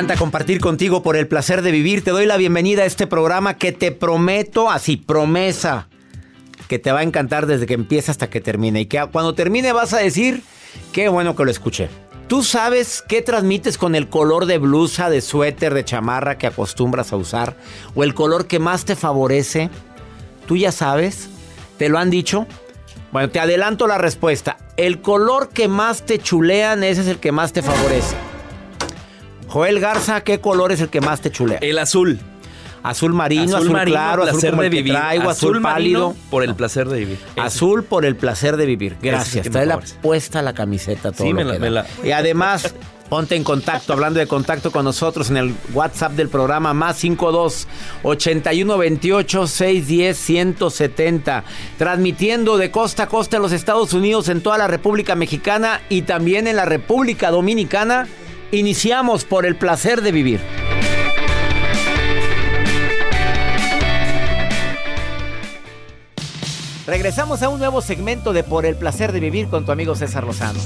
Encanta compartir contigo por el placer de vivir. Te doy la bienvenida a este programa que te prometo, así promesa, que te va a encantar desde que empieza hasta que termine. Y que cuando termine vas a decir, qué bueno que lo escuché. ¿Tú sabes qué transmites con el color de blusa, de suéter, de chamarra que acostumbras a usar? ¿O el color que más te favorece? ¿Tú ya sabes? ¿Te lo han dicho? Bueno, te adelanto la respuesta. El color que más te chulean, ese es el que más te favorece. Joel Garza, ¿qué color es el que más te chulea? El azul. Azul marino, azul, claro, azul como de vivir. Traigo, azul, pálido. Por el placer de vivir. Azul por el placer de vivir. Gracias. Trae la puesta la camiseta todo. Sí, me la, Y además, ponte en contacto, hablando de contacto con nosotros en el WhatsApp del programa más 52 81 28 610 170. Transmitiendo de costa a costa en los Estados Unidos, en toda la República Mexicana y también en la República Dominicana Iniciamos por el placer de vivir. Regresamos a un nuevo segmento de Por el placer de vivir con tu amigo César Lozano.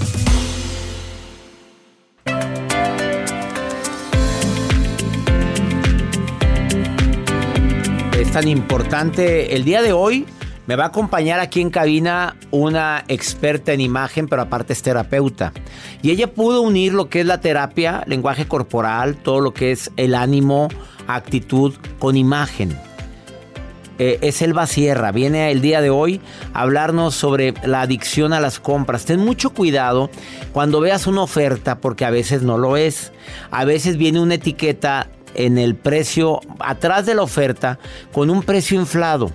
Es tan importante el día de hoy me va a acompañar aquí en cabina una experta en imagen, pero aparte es terapeuta. Y ella pudo unir lo que es la terapia, lenguaje corporal, todo lo que es el ánimo, actitud, con imagen. Eh, es Elba Sierra, viene el día de hoy a hablarnos sobre la adicción a las compras. Ten mucho cuidado cuando veas una oferta, porque a veces no lo es. A veces viene una etiqueta en el precio, atrás de la oferta, con un precio inflado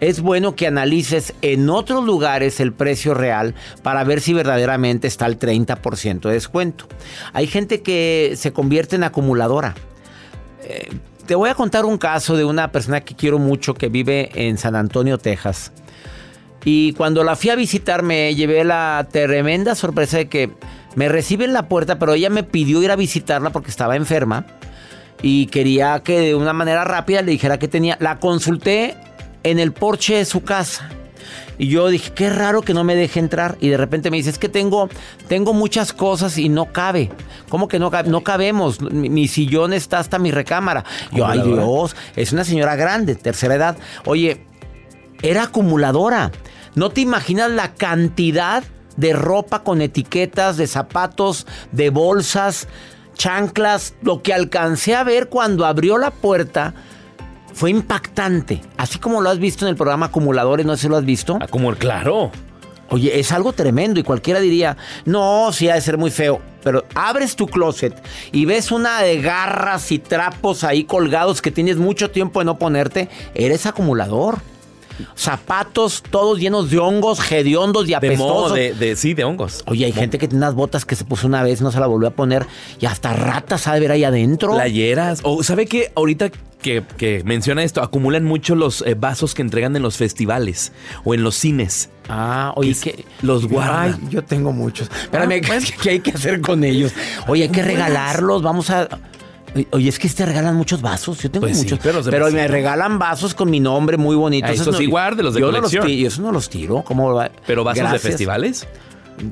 es bueno que analices en otros lugares el precio real para ver si verdaderamente está al 30% de descuento. Hay gente que se convierte en acumuladora. Eh, te voy a contar un caso de una persona que quiero mucho que vive en San Antonio, Texas. Y cuando la fui a visitar me llevé la tremenda sorpresa de que me recibe en la puerta, pero ella me pidió ir a visitarla porque estaba enferma y quería que de una manera rápida le dijera que tenía. La consulté en el porche de su casa. Y yo dije, qué raro que no me deje entrar. Y de repente me dice, es que tengo, tengo muchas cosas y no cabe. ¿Cómo que no cabe? No cabemos. Mi, sillón está hasta mi recámara. Yo, ay Dios, es una señora grande, tercera edad. Oye, era acumuladora. No te imaginas la cantidad de ropa con etiquetas, de zapatos, de bolsas, chanclas. Lo que alcancé a ver cuando abrió la puerta fue impactante. Así como lo has visto en el programa Acumuladores, no sé si lo has visto. Como claro. Oye, es algo tremendo y cualquiera diría, no, sí ha de ser muy feo. Pero abres tu closet y ves una de garras y trapos ahí colgados que tienes mucho tiempo de no ponerte, eres acumulador. Zapatos todos llenos de hongos, hediondos y apestosos. De, sí, de hongos. Oye, hay gente que tiene unas botas que se puso una vez, no se la volvió a poner y hasta ratas sabe ver ahí adentro. Playeras. O sabe que ahorita que, menciona esto, acumulan mucho los eh, vasos que entregan en los festivales o en los cines. Ah, oye, que los guardan. yo tengo muchos. Espérame, ah, ¿qué hay que hacer con ellos? Oye, hay que regalarlos. Vamos a. Oye, es que te regalan muchos vasos. Yo tengo pues muchos. pero, me regalan vasos con mi nombre muy bonitos. Eso sí, guarde los de yo colección. No los, eso no los tiro. ¿Cómo ¿Pero vasos de festivales?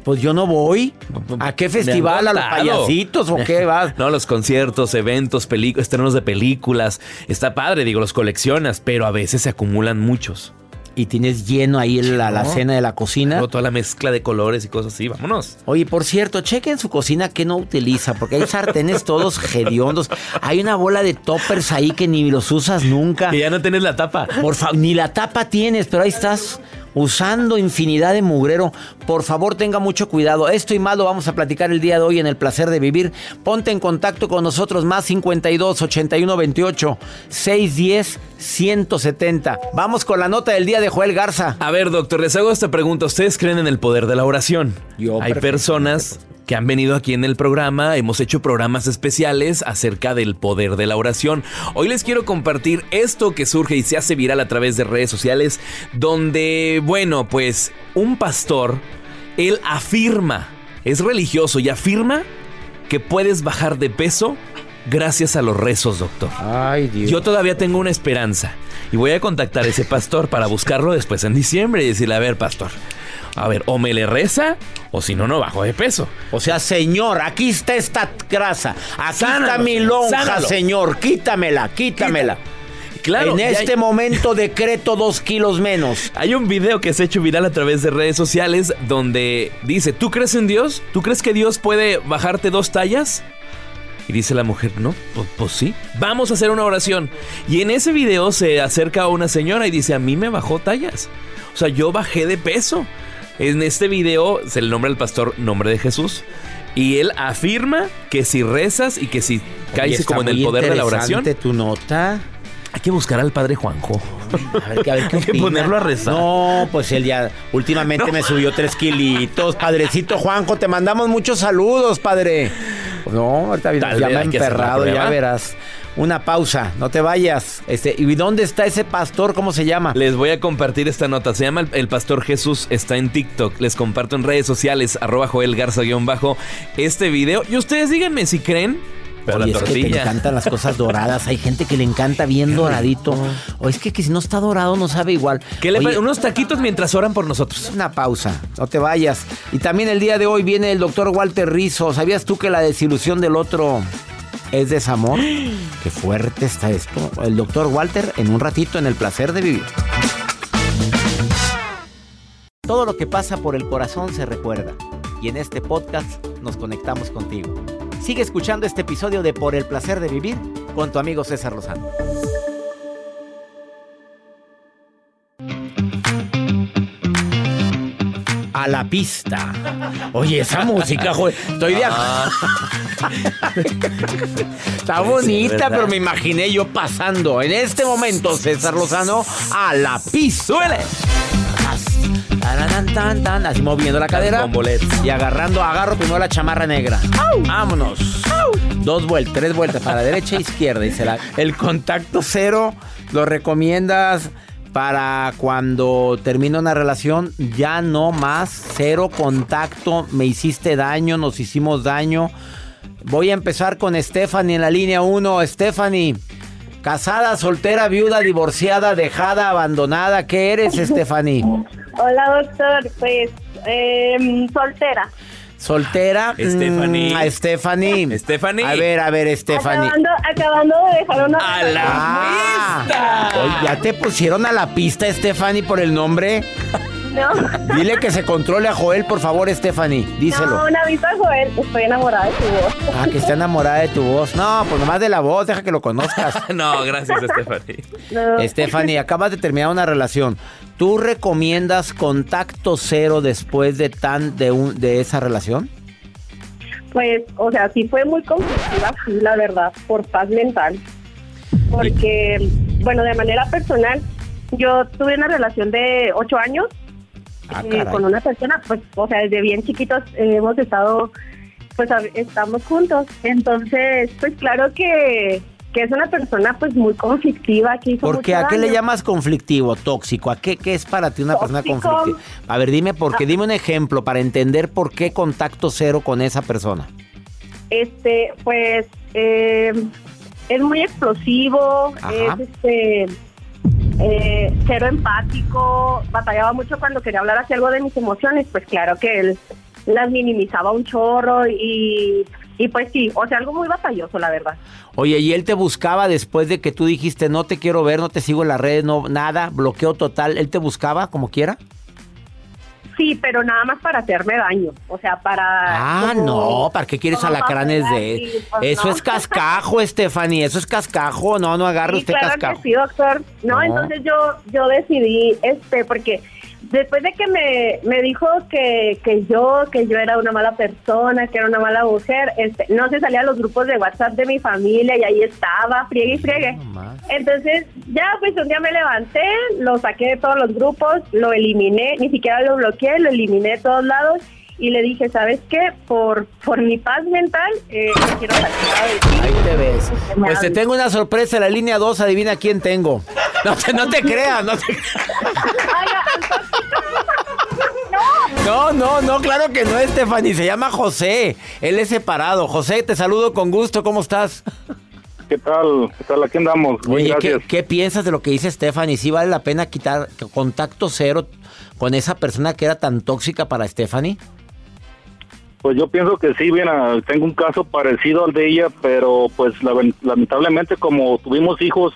Pues yo no voy. ¿A qué festival? ¿A los payasitos o qué vas? No, los conciertos, eventos, estrenos de películas. Está padre, digo, los coleccionas, pero a veces se acumulan muchos. Y tienes lleno ahí la, la cena de la cocina. toda la mezcla de colores y cosas así, vámonos. Oye, por cierto, chequen su cocina que no utiliza, porque hay sartenes todos hediondos. Hay una bola de toppers ahí que ni los usas nunca. Que ya no tienes la tapa. Por favor, ni la tapa tienes, pero ahí estás usando infinidad de mugrero. Por favor, tenga mucho cuidado. Esto y más lo vamos a platicar el día de hoy en el placer de vivir. Ponte en contacto con nosotros más 52 81 28 610 170. Vamos con la nota del día de Joel Garza. A ver, doctor, les hago esta pregunta. ¿Ustedes creen en el poder de la oración? Yo Hay personas que han venido aquí en el programa. Hemos hecho programas especiales acerca del poder de la oración. Hoy les quiero compartir esto que surge y se hace viral a través de redes sociales, donde, bueno, pues un pastor, él afirma, es religioso y afirma que puedes bajar de peso gracias a los rezos, doctor. Ay, Dios. Yo todavía tengo una esperanza y voy a contactar a ese pastor para buscarlo después en diciembre y decirle, a ver, pastor, a ver, o me le reza o si no, no bajo de peso. O sea, señor, aquí está esta grasa. Aquí está mi lonja, señor. Quítamela, quítamela. Claro, en este momento decreto dos kilos menos. Hay un video que se ha hecho viral a través de redes sociales donde dice, ¿tú crees en Dios? ¿Tú crees que Dios puede bajarte dos tallas? Y dice la mujer, no, pues, pues, sí. Vamos a hacer una oración. Y en ese video se acerca a una señora y dice, a mí me bajó tallas. O sea, yo bajé de peso. En este video se le nombra al pastor nombre de Jesús. Y él afirma que si rezas y que si caes como en el poder de la oración. tu nota. Hay que buscar al padre Juanjo. A ver, a ver, ¿qué Hay que ponerlo a rezar. No, pues él ya últimamente me subió tres kilitos. Padrecito Juanjo, te mandamos muchos saludos, padre. No, ahorita ya me ha emperrado, ya verás una pausa, no te vayas. Este, ¿Y dónde está ese pastor? ¿Cómo se llama? Les voy a compartir esta nota. Se llama El, Pastor Jesús, está en TikTok. Les comparto en redes sociales, arroba Joel Garza-bajo, este video. Y ustedes díganme si creen pero Oye, es que te encantan las cosas doradas. Hay gente que le encanta bien doradito. O es que, si no está dorado no sabe igual. unos taquitos mientras oran por nosotros. Una pausa, no te vayas. Y también el día de hoy viene el doctor Walter Rizzo. ¿Sabías tú que la desilusión del otro es desamor. Qué fuerte está esto. El doctor Walter en un ratito en el placer de vivir. Todo lo que pasa por el corazón se recuerda. Y en este podcast nos conectamos contigo. Sigue escuchando este episodio de Por el placer de vivir con tu amigo César Lozano. A la pista. Oye, esa música, joder, estoy de ah. Está bonita, pero me imaginé yo pasando en este momento, César Lozano, a la pista. Así moviendo la cadera y agarrando, agarro primero la chamarra negra. Vámonos. Dos vueltas, tres vueltas para la derecha e izquierda. Y será el contacto cero lo recomiendas para cuando termina una relación, ya no más, cero contacto, me hiciste daño, nos hicimos daño. Voy a empezar con Stephanie en la línea 1. Stephanie, casada, soltera, viuda, divorciada, dejada, abandonada, ¿qué eres, Stephanie? Hola, doctor, pues em, soltera. Soltera. Stephanie. Mm, a Stephanie. Stephanie. A ver, a ver, Stephanie. Acabando, de dejar una. ¡A la pista! ¿Ya te pusieron a la pista, Stephanie, por el nombre? No. Dile que se controle a Joel, por favor, Stephanie. Díselo. No, una vista a Joel. Estoy enamorada de tu voz. Ah, que está enamorada de tu voz. No, pues nomás de la voz, deja que lo conozcas. no, gracias, Stephanie. No. Stephanie, acabas de terminar una relación. ¿Tú recomiendas contacto cero después de tan de un de esa relación? Pues, o sea, sí fue muy conflictiva, sí, la verdad, por paz mental. Porque, bueno, de manera personal, yo tuve una relación de ocho años ah, eh, con una persona, pues, o sea, desde bien chiquitos eh, hemos estado, pues, estamos juntos. Entonces, pues, claro que que es una persona pues muy conflictiva. Que ¿Por qué? ¿A qué le llamas conflictivo, tóxico? ¿A qué, qué es para ti una persona conflictiva? A ver, dime por qué, ah. dime un ejemplo para entender por qué contacto cero con esa persona. Este, pues, eh, es muy explosivo, es este... Eh, cero empático, batallaba mucho cuando quería hablar hacia algo de mis emociones, pues claro que él las minimizaba un chorro y Y pues sí, o sea, algo muy batalloso, la verdad. Oye, ¿y él te buscaba después de que tú dijiste no te quiero ver, no te sigo en las redes, no, nada, bloqueo total? ¿Él te buscaba como quiera? Sí, pero nada más para hacerme daño. O sea, para. Ah, como- no, ¿para qué quieres alacranes de así, pues, Eso no. es cascajo, Stephanie, eso es cascajo. No, no agarre Sí, usted claro cascajo. que sí, doctor. No, No. entonces yo yo decidí, este, porque después de que me, me dijo que, que yo que yo era una mala persona, que era una mala mujer, este, no se salía a los grupos de WhatsApp de mi familia y ahí estaba, friegue y friegue. Entonces, ya pues un día me levanté, lo saqué de todos los grupos, lo eliminé, ni siquiera lo bloqueé, lo eliminé de todos lados y le dije, ¿sabes qué? Por, por mi paz mental, eh, me quiero salir de. Ahí te ves. Me Pues te tengo una sorpresa en la línea 2, adivina quién tengo. No te, no te creas, no te Oiga, No, no, no, claro que no, Stephanie, se llama José. Él es separado. José, te saludo con gusto, ¿cómo estás? ¿Qué tal? ¿Qué tal? Aquí andamos. Oye, ¿qué, gracias. qué piensas de lo que dice Stephanie? ¿Sí vale la pena quitar contacto cero con esa persona que era tan tóxica para Stephanie? Pues yo pienso que sí, bien, tengo un caso parecido al de ella, pero pues lamen- lamentablemente como tuvimos hijos,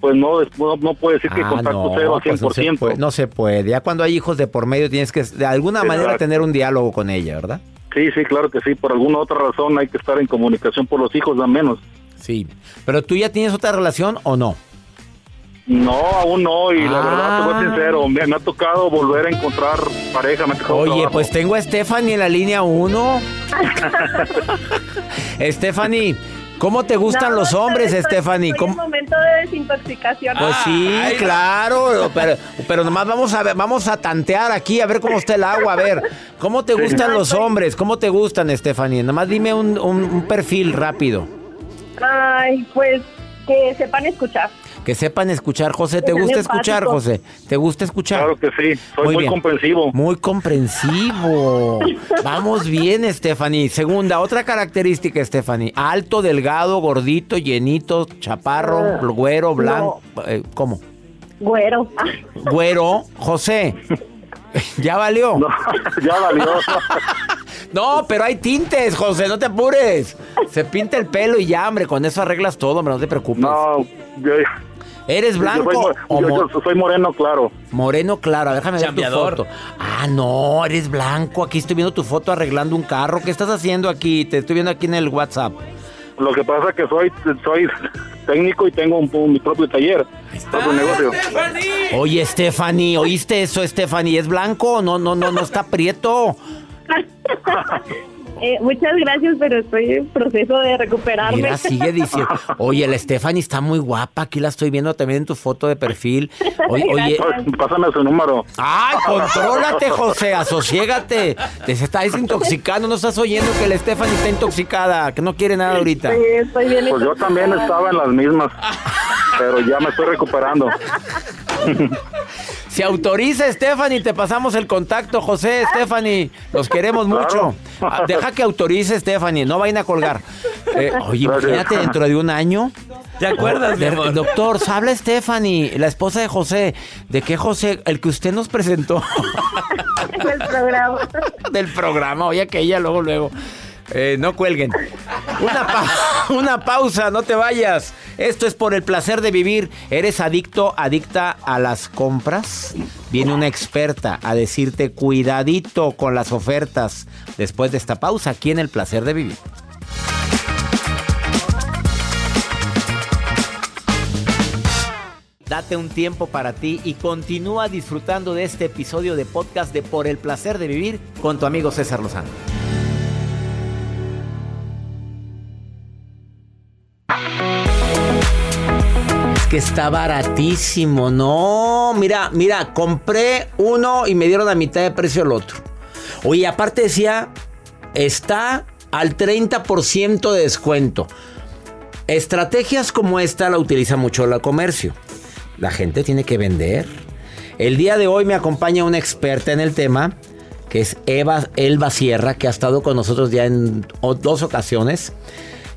pues no, no, no puede decir que Ah, contacto cero al 100%. pues no se, puede, no se puede. Ya cuando hay hijos de por medio tienes que de alguna manera tener un diálogo con ella, ¿verdad? Sí, sí, claro que sí. Por alguna otra razón hay que estar en comunicación por los hijos, al menos. Sí. Pero tú ya tienes otra relación o no? No, aún no, y la Ah. verdad, te voy sincero, me, me ha tocado volver a encontrar pareja, me ha tocado Oye, trabajo. pues tengo a Stephanie en la línea 1. Stephanie, ¿cómo te gustan No, los hombres, estoy- Stephanie? estoy en ¿Cómo- momento de desintoxicación. Pues sí, Ay, claro, pero, pero nomás vamos a ver, vamos a tantear aquí a ver cómo está el agua, a ver, ¿cómo te gustan los hombres? ¿Cómo te gustan, Stephanie? Nomás dime un, un- un perfil rápido, Ay, pues que sepan escuchar. Que sepan escuchar, José, ¿te gusta escuchar. José? ¿Te gusta escuchar? Claro que sí, soy muy, comprensivo. Muy comprensivo. Vamos bien, Stephanie. Segunda, otra característica, Stephanie. Alto, delgado, gordito, llenito, chaparro, Ah, güero, blanco. eh, ¿Cómo? Güero. Güero, José. Ya valió. No, ya valió. No, pero hay tintes, José, no te apures. Se pinta el pelo y ya, hombre, con eso arreglas todo, hombre, no te preocupes. no, yo, ¿Eres blanco yo soy, o yo- yo soy moreno, claro. moreno claro? Déjame ver tu foto. Ah, no, eres blanco. Aquí estoy viendo tu foto arreglando un carro. ¿Qué estás haciendo aquí? Te estoy viendo aquí en el WhatsApp. Lo que pasa es que soy, soy técnico y tengo un, un- mi propio taller, propio negocio. Oye, Stephanie, ¿oíste eso, Stephanie? ¿Es blanco? No, no, no, no está prieto. eh, muchas gracias, pero estoy en proceso de recuperarme. Mira, sigue diciendo. Oye, la Stephanie está muy guapa. Aquí la estoy viendo también en tu foto de perfil. Oye, oye. Pásame su número. ¡Ay, contrólate, José! ¡Asosiégate! Te se está desintoxicando. No estás oyendo que la Stephanie está intoxicada, que no quiere nada ahorita. Sí, estoy bien Pues yo también estaba en las mismas, pero ya me estoy recuperando. Si autoriza, Stephanie, te pasamos el contacto, José, Stephanie. Los queremos mucho. Claro. Ah, Deja que autorice, Stephanie. No vayan a colgar. Eh, oye, imagínate dentro de un año. ¿Te acuerdas, De- amor? Doctor, habla Stephanie, la esposa de José. ¿De qué José? El que usted nos presentó en el programa. del programa. Oye, que ella luego, luego. Eh, no cuelguen. Una, una pausa, no te vayas. Esto es por el placer de vivir. ¿Eres adicto, adicta a las compras? Viene una experta a decirte cuidadito con las ofertas. Después de esta pausa, aquí en el placer de vivir. Date un tiempo para ti y continúa disfrutando de este episodio de podcast de Por el placer de vivir con tu amigo César Lozano. Que está baratísimo, no, mira, mira, compré uno y me dieron a mitad de precio el otro. Oye, aparte decía, está al 30% de descuento. Estrategias como esta la utiliza mucho el comercio. La gente tiene que vender. El día de hoy me acompaña una experta en el tema, que es Eva Elba Sierra, que ha estado con nosotros ya en dos ocasiones.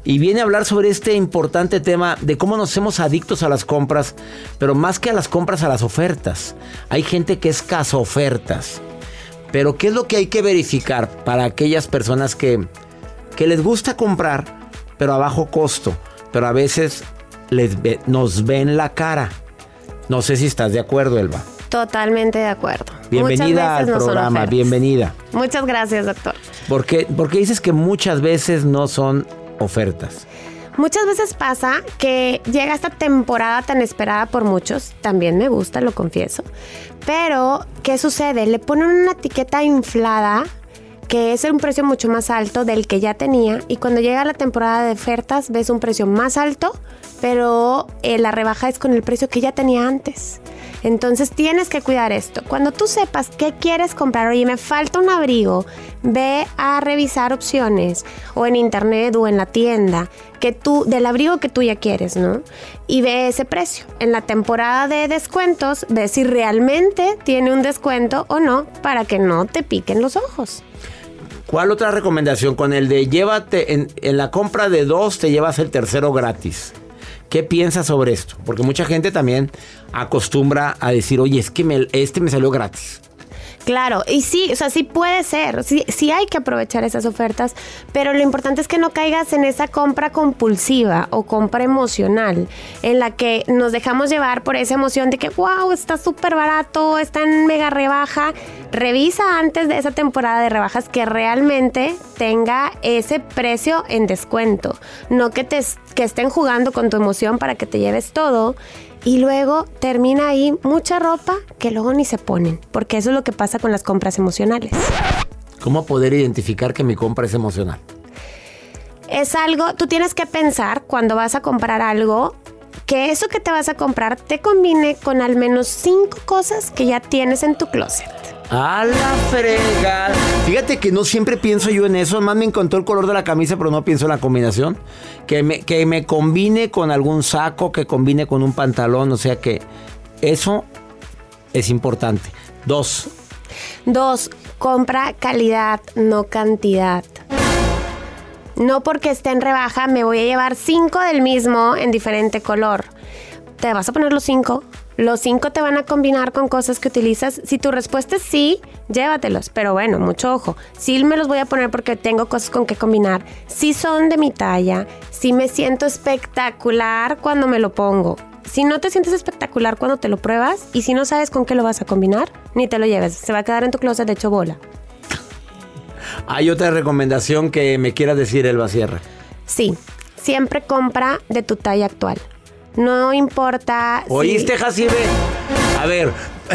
Y viene a hablar sobre este importante tema de cómo nos hacemos adictos a las compras, pero más que a las compras, a las ofertas. Hay gente que es ofertas. Pero ¿qué es lo que hay que verificar para aquellas personas que, que les gusta comprar, pero a bajo costo, pero a veces les ve- nos ven la cara. No sé si estás de acuerdo, Elba. Totalmente de acuerdo. Bienvenida al programa, bienvenida. Muchas gracias, doctor. ¿Por qué, por qué dices que muchas veces no son ofertas? Muchas veces pasa que llega esta temporada tan esperada por muchos, también me gusta, lo confieso, pero ¿qué sucede? Le ponen una etiqueta inflada que es un precio mucho más alto del que ya tenía y cuando llega la temporada de ofertas ves un precio más alto, pero eh, la rebaja es con el precio que ya tenía antes. Entonces tienes que cuidar esto. Cuando tú sepas qué quieres comprar, oye, me falta un abrigo, ve a revisar opciones o en internet o en la tienda que tú del abrigo que tú ya quieres, ¿no? Y ve ese precio. En la temporada de descuentos, ve si realmente tiene un descuento o no para que no te piquen los ojos. ¿Cuál otra recomendación? Con el de llévate, en, la compra de dos te llevas el tercero gratis. ¿Qué piensas sobre esto? Porque mucha gente también acostumbra a decir, oye, es que este me salió gratis. Claro, y sí, o sea, sí puede ser, sí, sí hay que aprovechar esas ofertas, pero lo importante es que no caigas en esa compra compulsiva o compra emocional, en la que nos dejamos llevar por esa emoción de que, wow, está súper barato, está en mega rebaja. Revisa antes de esa temporada de rebajas que realmente tenga ese precio en descuento, no que, te, que estén jugando con tu emoción para que te lleves todo y luego termina ahí mucha ropa que luego ni se ponen, porque eso es lo que pasa con las compras emocionales. ¿Cómo poder identificar que mi compra es emocional? Es algo, tú tienes que pensar cuando vas a comprar algo, que eso que te vas a comprar te combine con al menos cinco cosas que ya tienes en tu closet. A la fregada. Fíjate que no siempre pienso yo en eso. Más me encantó el color de la camisa, pero no pienso en la combinación. Que me, que me combine con algún saco, que combine con un pantalón. O sea que eso es importante. Dos. Dos, compra calidad, no cantidad. No porque esté en rebaja me voy a llevar cinco del mismo en diferente color. Te vas a poner los cinco. Los cinco te van a combinar con cosas que utilizas. Si tu respuesta es sí, llévatelos. Pero bueno, mucho ojo. Sí me los voy a poner porque tengo cosas con que combinar. Si son de mi talla. Si me siento espectacular cuando me lo pongo. Si no te sientes espectacular cuando te lo pruebas y si no sabes con qué lo vas a combinar, ni te lo lleves. Se va a quedar en tu closet de hecho bola. Hay otra recomendación que me quieras decir, Elba Sierra. Sí, siempre compra de tu talla actual. No importa. si- ¿Oíste, Jacibe? A ver.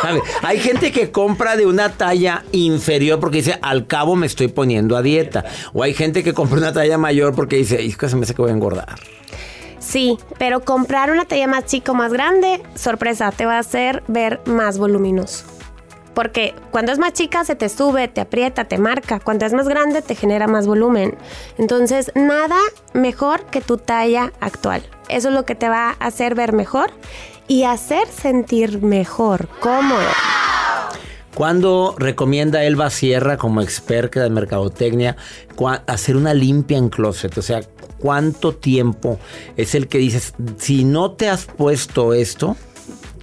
A ver, hay gente que compra de una talla inferior porque dice, al cabo me estoy poniendo a dieta. O hay gente que compra una talla mayor porque dice, que se me hace que voy a engordar. Sí, pero comprar una talla más chica o más grande, sorpresa, te va a hacer ver más voluminoso. Porque cuando es más chica se te sube, te aprieta, te marca. Cuando es más grande te genera más volumen. Entonces, nada mejor que tu talla actual. Eso es lo que te va a hacer ver mejor y hacer sentir mejor, cómodo. ¿Cuándo recomienda Elba Sierra como experta de mercadotecnia hacer una limpia en closet? O sea, ¿cuánto tiempo es el que dices, si no te has puesto esto,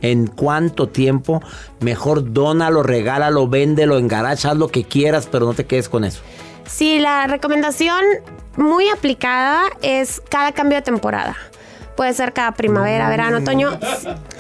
en cuánto tiempo, mejor dónalo, regálalo, véndelo, engaracha, haz lo que quieras, pero no te quedes con eso? Sí, la recomendación muy aplicada es cada cambio de temporada. Puede ser cada primavera, verano, otoño.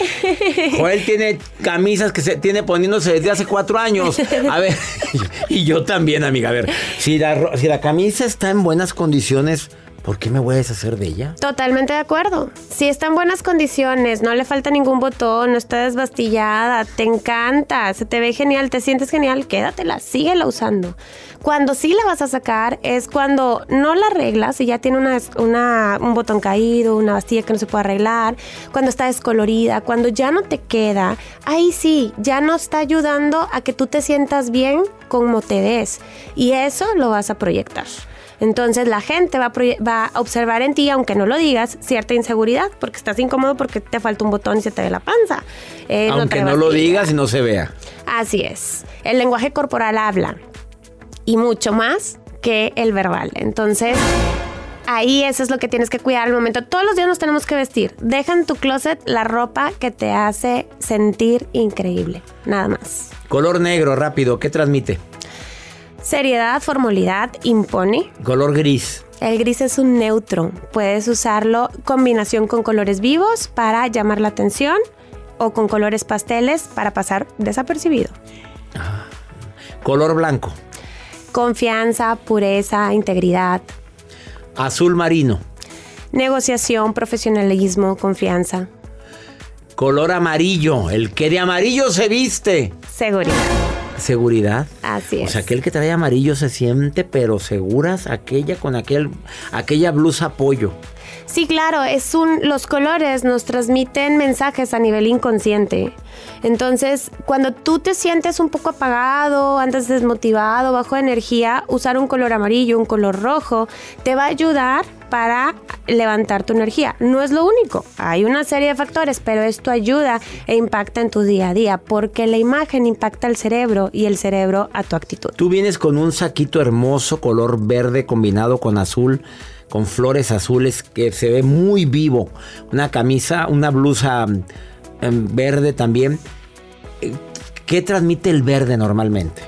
Joel tiene camisas que se tiene poniéndose desde hace cuatro años. A ver, y yo también, amiga. A ver, si la, si la camisa está en buenas condiciones, ¿por qué me voy a deshacer de ella? Totalmente de acuerdo. Si está en buenas condiciones, no le falta ningún botón, no está desbastillada, te encanta, se te ve genial, te sientes genial, quédatela, síguela usando. Cuando sí la vas a sacar es cuando no la arreglas y ya tiene una, un botón caído, una bastilla que no se puede arreglar, cuando está descolorida, cuando ya no te queda, ahí sí, ya no está ayudando a que tú te sientas bien como te ves. Y eso lo vas a proyectar. Entonces la gente va a, proye- va a observar en ti, aunque no lo digas, cierta inseguridad, porque estás incómodo porque te falta un botón y se te ve la panza. Eh, Aunque no lo digas y no se vea. Así es. El lenguaje corporal habla y mucho más que el verbal. Entonces, ahí eso es lo que tienes que cuidar al momento. Todos los días nos tenemos que vestir. Deja en tu closet la ropa que te hace sentir increíble. Nada más. Color negro, rápido, ¿qué transmite? Seriedad, formalidad, impone. Color gris. El gris es un neutro. Puedes usarlo combinación con colores vivos para llamar la atención o con colores pasteles para pasar desapercibido. Color blanco. Confianza, pureza, integridad. Azul marino. Negociación, profesionalismo, confianza. Color amarillo. El que de amarillo se viste. Seguridad. Seguridad. Así O es. sea, aquel que trae amarillo se siente, pero seguras, aquella con aquel, aquella blusa pollo. Sí, claro, es un los colores nos transmiten mensajes a nivel inconsciente. Entonces, cuando tú te sientes un poco apagado, andas desmotivado, bajo de energía, usar un color amarillo, un color rojo, te va a ayudar para levantar tu energía. No es lo único, hay una serie de factores, pero esto ayuda e impacta en tu día a día, porque la imagen impacta al cerebro y el cerebro a tu actitud. Tú vienes con un saquito hermoso, color verde combinado con azul, con flores azules, que se ve muy vivo. Una camisa, una blusa mm, em, verde también. Eh, ¿Qué transmite el verde normalmente?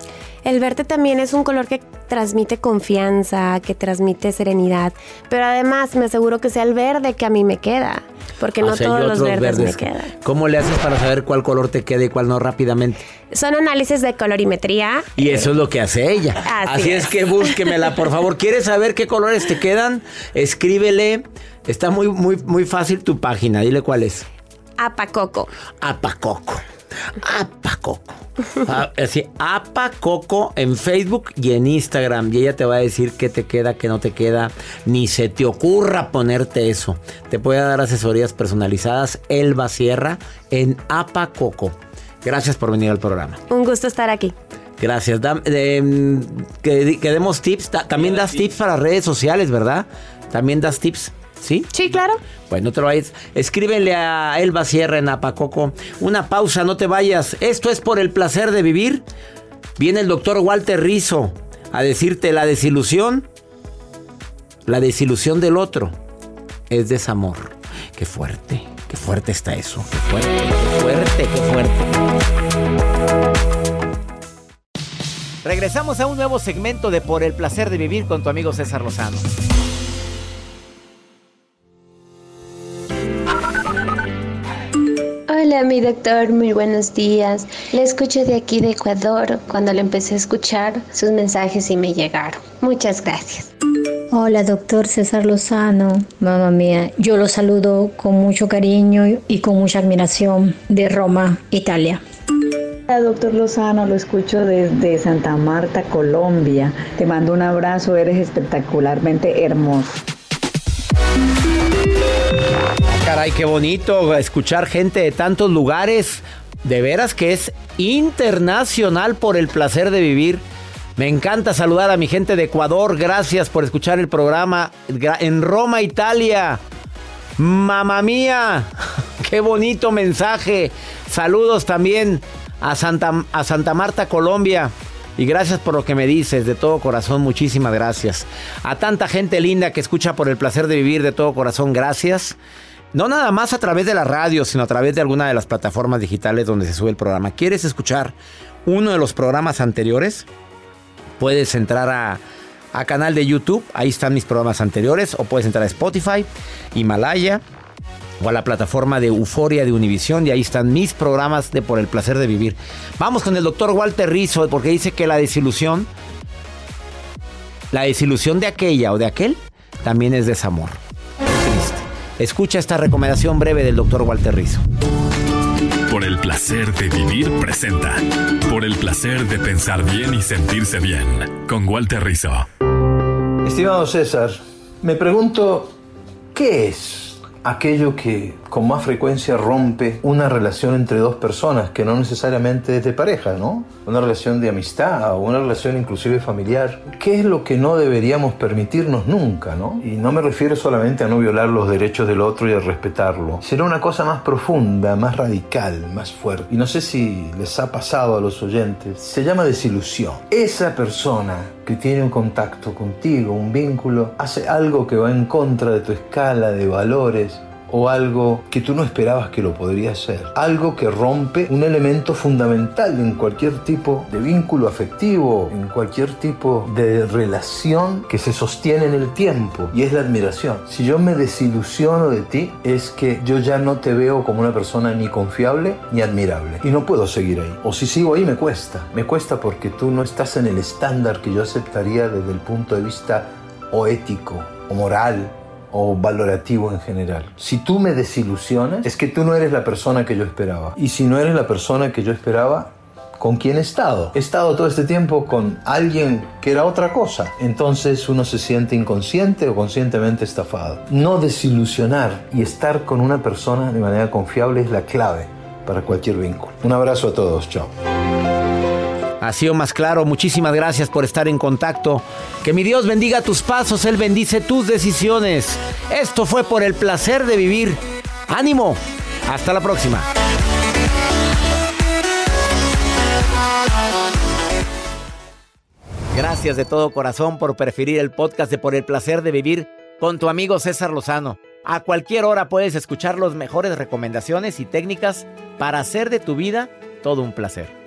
El verde también es un color que transmite confianza, que transmite serenidad, pero además me aseguro que sea el verde que a mí me queda, porque no O sea, hay todos los verdes, me quedan. ¿Cómo le haces para saber cuál color te queda y cuál no rápidamente? Son análisis de colorimetría. Y eso es lo que hace ella. Así Así, es. es. que búsquemela, por favor. ¿Quieres saber qué colores te quedan? Escríbele. Está muy, muy, muy fácil tu página. Dile cuál es. Apacoco. Apacoco. Apacoco. Ah, Así, Apacoco en Facebook y en Instagram. Y ella te va a decir qué te queda, qué no te queda. Ni se te ocurra ponerte eso. Te puede dar asesorías personalizadas. Elba Sierra en Apacoco. Gracias por venir al programa. Un gusto estar aquí. Gracias. Mm, que, que demos tips. Ta- también das tips para redes sociales, ¿verdad? También das tips. ¿Sí? Sí, claro. Pues no te lo vayas. Escríbele a Elba Sierra en Apacoco. Una pausa, no te vayas. Esto es por el placer de vivir. Viene el doctor Walter Rizzo a decirte la desilusión. La desilusión del otro es desamor. Qué fuerte, qué fuerte está eso. Qué fuerte, qué fuerte, qué fuerte. Regresamos a un nuevo segmento de Por el placer de vivir con tu amigo César Lozano. Hola, mi doctor, muy buenos días. Le escucho de aquí de Ecuador. Cuando le empecé a escuchar, sus mensajes y me llegaron. Muchas gracias. Hola, doctor César Lozano. Mamá mía, yo lo saludo con mucho cariño y con mucha admiración de Roma, Italia. Hola, doctor Lozano, lo escucho desde Santa Marta, Colombia. Te mando un abrazo, eres espectacularmente hermoso. Caray, qué bonito escuchar gente de tantos lugares. De veras que es internacional por el placer de vivir. Me encanta saludar a mi gente de Ecuador. Gracias por escuchar el programa Gra- en Roma, Italia. Mamá mía, qué bonito mensaje. Saludos también a Santa, a Santa Marta, Colombia. Y gracias por lo que me dices, de todo corazón, muchísimas gracias. A tanta gente linda que escucha por el placer de vivir, de todo corazón, gracias. No nada más a través de la radio, sino a través de alguna de las plataformas digitales donde se sube el programa. ¿Quieres escuchar uno de los programas anteriores? Puedes entrar a, a canal de YouTube, ahí están mis programas anteriores, o puedes entrar a Spotify, Himalaya, o a la plataforma de Euforia de Univisión y ahí están mis programas de Por el placer de vivir. Vamos con el doctor Walter Rizzo porque dice que la desilusión, la desilusión de aquella o de aquel, también es desamor. Escucha esta recomendación breve del doctor Walter Rizzo. Por el placer de vivir presenta. Por el placer de pensar bien y sentirse bien. Con Walter Rizzo. Estimado César, me pregunto, ¿qué es aquello que con más frecuencia rompe una relación entre dos personas que no necesariamente es de pareja, ¿no? Una relación de amistad o una relación inclusive familiar. ¿Qué es lo que no deberíamos permitirnos nunca, ¿no? Y no me refiero solamente a no violar los derechos del otro y a respetarlo. Será una cosa más profunda, más radical, más fuerte. Y no sé si les ha pasado a los oyentes. Se llama desilusión. Esa persona que tiene un contacto contigo, un vínculo, hace algo que va en contra de tu escala de valores o algo que tú no esperabas que lo podría ser. Algo que rompe un elemento fundamental en cualquier tipo de vínculo afectivo, en cualquier tipo de relación que se sostiene en el tiempo y es la admiración. Si yo me desilusiono de ti es que yo ya no te veo como una persona ni confiable ni admirable y no puedo seguir ahí. O si sigo ahí me cuesta. Me cuesta porque tú no estás en el estándar que yo aceptaría desde el punto de vista o ético o moral o valorativo en general. Si tú me desilusionas, es que tú no eres la persona que yo esperaba. Y si no eres la persona que yo esperaba, ¿con quién he estado? He estado todo este tiempo con alguien que era otra cosa. Entonces uno se siente inconsciente o conscientemente estafado. No desilusionar y estar con una persona de manera confiable es la clave para cualquier vínculo. Un abrazo a todos, chao. Ha sido más claro. Muchísimas gracias por estar en contacto. Que mi Dios bendiga tus pasos, Él bendice tus decisiones. Esto fue por el placer de vivir. Ánimo. Hasta la próxima. Gracias de todo corazón por preferir el podcast de Por el placer de vivir con tu amigo César Lozano. A cualquier hora puedes escuchar las mejores recomendaciones y técnicas para hacer de tu vida todo un placer.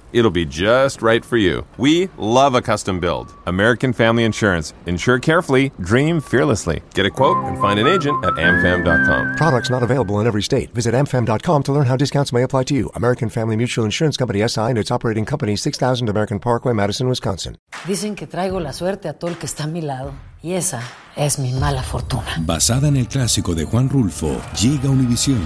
It'll be just right for you. We love a custom build. American Family Insurance. Insure carefully, dream fearlessly. Get a quote and find an agent at amfam.com. Products not available in every state. Visit amfam.com to learn how discounts may apply to you. American Family Mutual Insurance Company SI and its operating company 6000 American Parkway, Madison, Wisconsin. Dicen que traigo la suerte a todo el que está a mi lado. Y esa es mi mala fortuna. Basada en el clásico de Juan Rulfo, llega Univisión,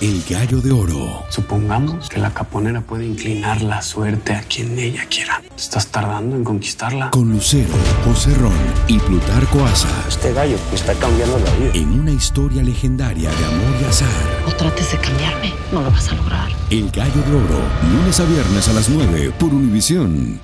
El Gallo de Oro. Supongamos que la caponera puede inclinar la suerte a quien ella quiera. ¿Estás tardando en conquistarla? Con Lucero, José Ron y Plutarco Asa. Este gallo está cambiando la vida. En una historia legendaria de amor y azar. No trates de cambiarme, no lo vas a lograr. El Gallo de Oro, lunes a viernes a las 9 por Univisión.